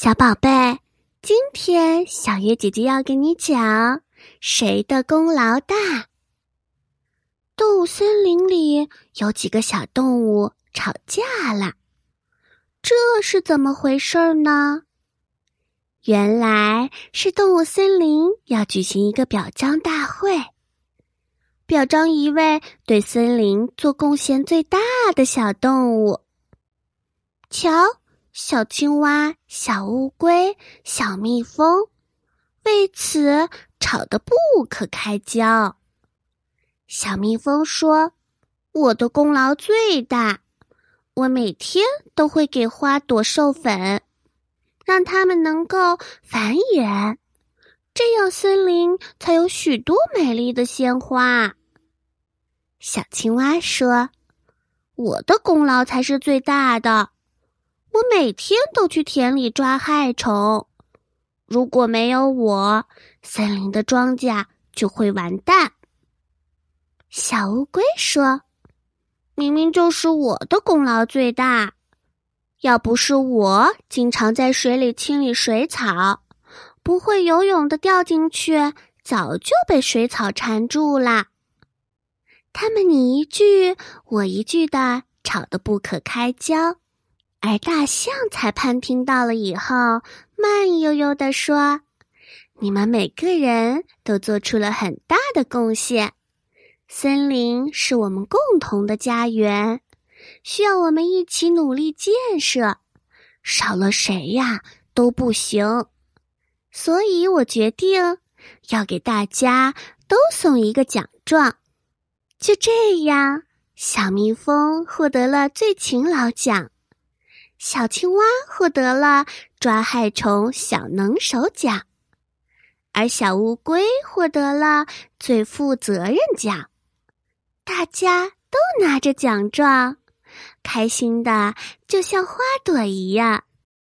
小宝贝，今天小月姐姐要给你讲谁的功劳大。动物森林里有几个小动物吵架了，这是怎么回事呢？原来是动物森林要举行一个表彰大会，表彰一位对森林做贡献最大的小动物。瞧。小青蛙、小乌龟、小蜜蜂为此吵得不可开交。小蜜蜂说：“我的功劳最大，我每天都会给花朵授粉，让它们能够繁衍，这样森林才有许多美丽的鲜花。”小青蛙说：“我的功劳才是最大的。”我每天都去田里抓害虫，如果没有我，森林的庄稼就会完蛋。小乌龟说：“明明就是我的功劳最大，要不是我经常在水里清理水草，不会游泳的掉进去，早就被水草缠住了。”他们你一句我一句的吵得不可开交。而大象裁判听到了以后，慢悠悠地说：“你们每个人都做出了很大的贡献，森林是我们共同的家园，需要我们一起努力建设，少了谁呀都不行。所以我决定要给大家都送一个奖状。就这样，小蜜蜂获得了最勤劳奖。”小青蛙获得了抓害虫小能手奖，而小乌龟获得了最负责任奖。大家都拿着奖状，开心的就像花朵一样。